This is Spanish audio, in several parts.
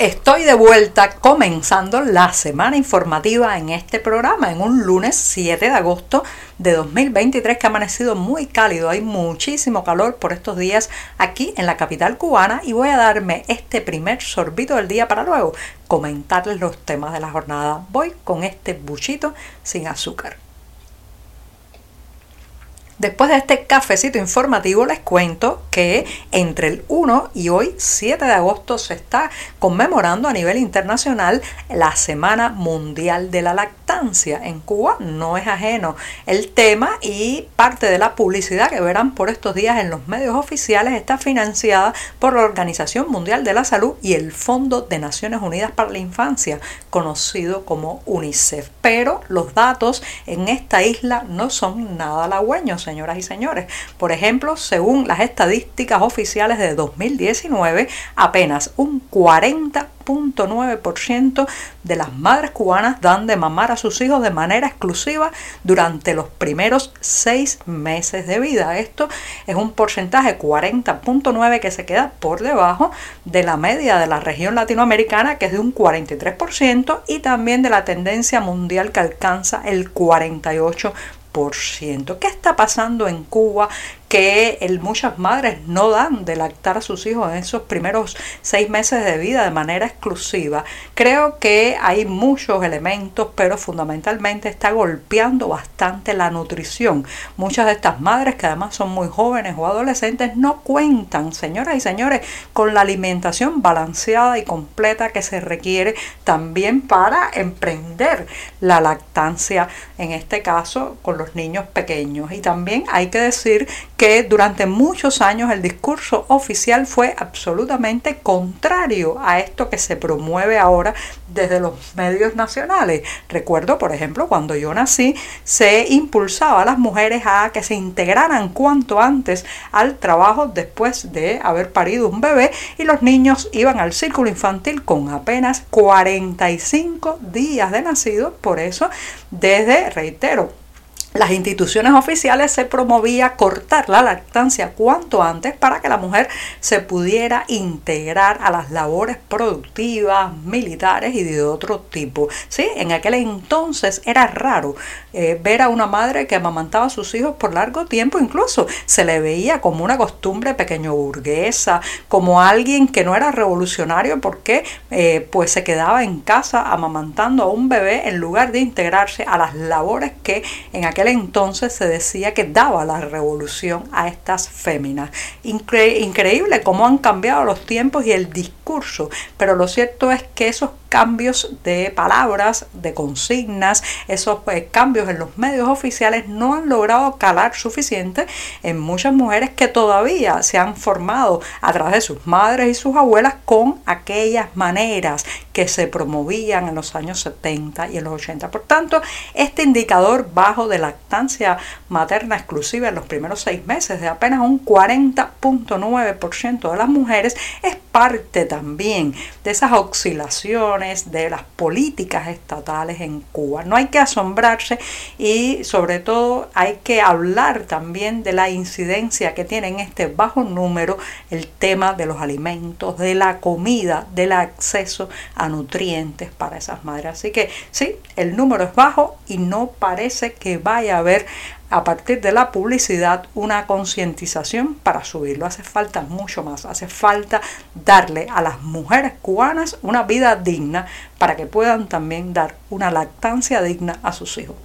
Estoy de vuelta comenzando la semana informativa en este programa, en un lunes 7 de agosto de 2023 que ha amanecido muy cálido. Hay muchísimo calor por estos días aquí en la capital cubana y voy a darme este primer sorbito del día para luego comentarles los temas de la jornada. Voy con este buchito sin azúcar. Después de este cafecito informativo les cuento que entre el 1 y hoy 7 de agosto se está conmemorando a nivel internacional la Semana Mundial de la Lactancia. En Cuba no es ajeno el tema y parte de la publicidad que verán por estos días en los medios oficiales está financiada por la Organización Mundial de la Salud y el Fondo de Naciones Unidas para la Infancia, conocido como UNICEF. Pero los datos en esta isla no son nada halagüeños señoras y señores. Por ejemplo, según las estadísticas oficiales de 2019, apenas un 40.9% de las madres cubanas dan de mamar a sus hijos de manera exclusiva durante los primeros seis meses de vida. Esto es un porcentaje 40.9 que se queda por debajo de la media de la región latinoamericana que es de un 43% y también de la tendencia mundial que alcanza el 48%. ¿Qué está pasando en Cuba que muchas madres no dan de lactar a sus hijos en esos primeros seis meses de vida de manera exclusiva. Creo que hay muchos elementos, pero fundamentalmente está golpeando bastante la nutrición. Muchas de estas madres, que además son muy jóvenes o adolescentes, no cuentan, señoras y señores, con la alimentación balanceada y completa que se requiere también para emprender la lactancia, en este caso con los niños pequeños. Y también hay que decir que durante muchos años el discurso oficial fue absolutamente contrario a esto que se promueve ahora desde los medios nacionales. Recuerdo, por ejemplo, cuando yo nací, se impulsaba a las mujeres a que se integraran cuanto antes al trabajo después de haber parido un bebé y los niños iban al círculo infantil con apenas 45 días de nacido. Por eso, desde, reitero, las instituciones oficiales se promovía cortar la lactancia cuanto antes para que la mujer se pudiera integrar a las labores productivas, militares y de otro tipo. ¿Sí? En aquel entonces era raro eh, ver a una madre que amamantaba a sus hijos por largo tiempo, incluso se le veía como una costumbre pequeño burguesa, como alguien que no era revolucionario porque eh, pues se quedaba en casa amamantando a un bebé en lugar de integrarse a las labores que en aquel entonces se decía que daba la revolución a estas féminas. increíble cómo han cambiado los tiempos y el discurso, pero lo cierto es que esos cambios de palabras, de consignas, esos pues, cambios en los medios oficiales no han logrado calar suficiente en muchas mujeres que todavía se han formado a través de sus madres y sus abuelas con aquellas maneras que se promovían en los años 70 y en los 80. Por tanto, este indicador bajo de lactancia materna exclusiva en los primeros seis meses de apenas un 40.9% de las mujeres es parte también de esas oscilaciones de las políticas estatales en Cuba. No hay que asombrarse y sobre todo hay que hablar también de la incidencia que tiene en este bajo número el tema de los alimentos, de la comida, del acceso a nutrientes para esas madres. Así que sí, el número es bajo y no parece que vaya a haber a partir de la publicidad una concientización para subirlo. Hace falta mucho más, hace falta darle a las mujeres cubanas una vida digna para que puedan también dar una lactancia digna a sus hijos.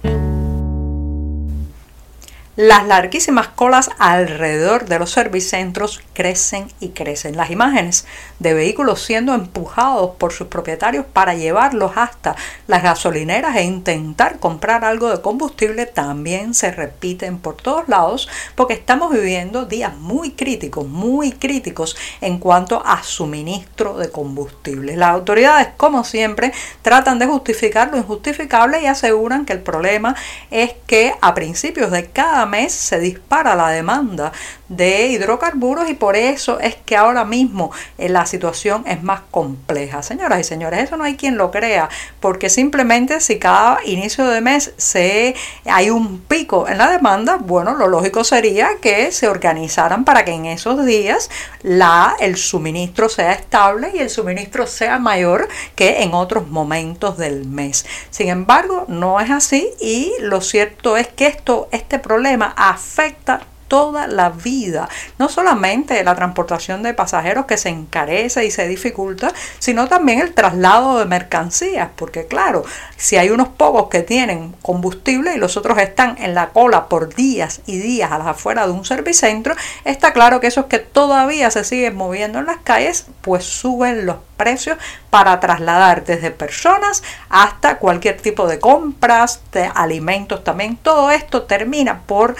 Las larguísimas colas alrededor de los servicentros crecen y crecen. Las imágenes de vehículos siendo empujados por sus propietarios para llevarlos hasta las gasolineras e intentar comprar algo de combustible también se repiten por todos lados porque estamos viviendo días muy críticos, muy críticos en cuanto a suministro de combustible. Las autoridades, como siempre, tratan de justificar lo injustificable y aseguran que el problema es que a principios de cada mes se dispara la demanda de hidrocarburos y por eso es que ahora mismo eh, la situación es más compleja. Señoras y señores, eso no hay quien lo crea, porque simplemente si cada inicio de mes se hay un pico en la demanda, bueno, lo lógico sería que se organizaran para que en esos días la el suministro sea estable y el suministro sea mayor que en otros momentos del mes. Sin embargo, no es así y lo cierto es que esto este problema afecta toda la vida. No solamente la transportación de pasajeros que se encarece y se dificulta, sino también el traslado de mercancías, porque claro, si hay unos pocos que tienen combustible y los otros están en la cola por días y días a las afueras de un servicentro, está claro que esos que todavía se siguen moviendo en las calles, pues suben los precios para trasladar desde personas hasta cualquier tipo de compras, de alimentos también. Todo esto termina por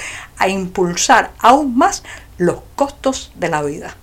impulsar aún más los costos de la vida.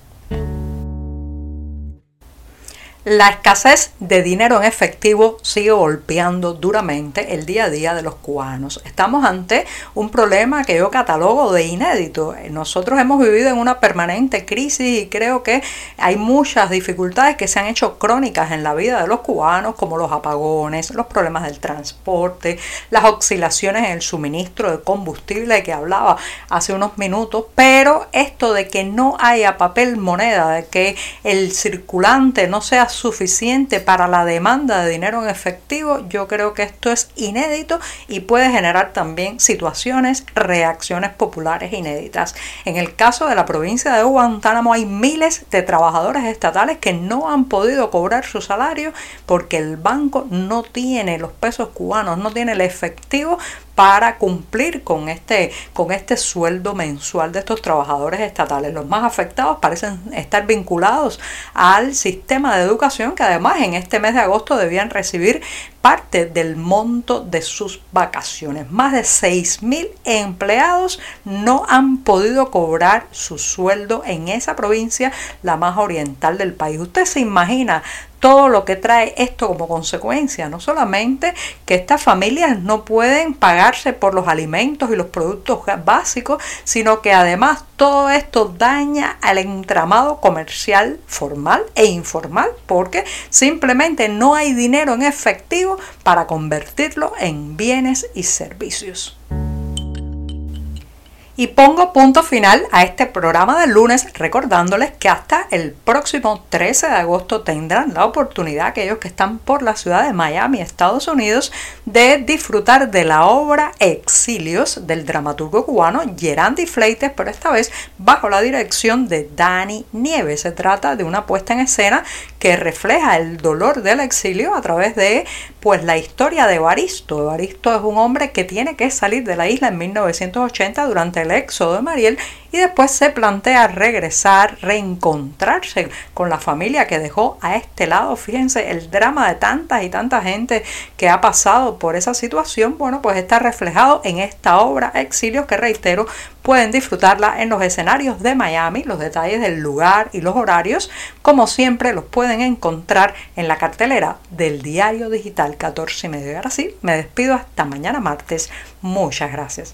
La escasez de dinero en efectivo sigue golpeando duramente el día a día de los cubanos. Estamos ante un problema que yo catalogo de inédito. Nosotros hemos vivido en una permanente crisis y creo que hay muchas dificultades que se han hecho crónicas en la vida de los cubanos, como los apagones, los problemas del transporte, las oscilaciones en el suministro de combustible que hablaba hace unos minutos. Pero esto de que no haya papel moneda, de que el circulante no sea suficiente para la demanda de dinero en efectivo, yo creo que esto es inédito y puede generar también situaciones, reacciones populares inéditas. En el caso de la provincia de Guantánamo hay miles de trabajadores estatales que no han podido cobrar su salario porque el banco no tiene los pesos cubanos, no tiene el efectivo para cumplir con este, con este sueldo mensual de estos trabajadores estatales. Los más afectados parecen estar vinculados al sistema de educación que además en este mes de agosto debían recibir parte del monto de sus vacaciones. Más de 6.000 empleados no han podido cobrar su sueldo en esa provincia, la más oriental del país. Usted se imagina todo lo que trae esto como consecuencia. No solamente que estas familias no pueden pagarse por los alimentos y los productos básicos, sino que además todo esto daña al entramado comercial formal e informal porque simplemente no hay dinero en efectivo para convertirlo en bienes y servicios. Y pongo punto final a este programa del lunes recordándoles que hasta el próximo 13 de agosto tendrán la oportunidad aquellos que están por la ciudad de Miami, Estados Unidos, de disfrutar de la obra Exilios del dramaturgo cubano Gerandi Fleites, pero esta vez bajo la dirección de Dani Nieves. Se trata de una puesta en escena que refleja el dolor del exilio a través de pues la historia de Evaristo. Evaristo es un hombre que tiene que salir de la isla en 1980 durante el éxodo de Mariel y después se plantea regresar, reencontrarse con la familia que dejó a este lado. Fíjense el drama de tantas y tanta gente que ha pasado por esa situación, bueno, pues está reflejado en esta obra Exilios que reitero, pueden disfrutarla en los escenarios de Miami. Los detalles del lugar y los horarios, como siempre, los pueden encontrar en la cartelera del diario digital 14 y medio. ahora sí, me despido hasta mañana martes. Muchas gracias.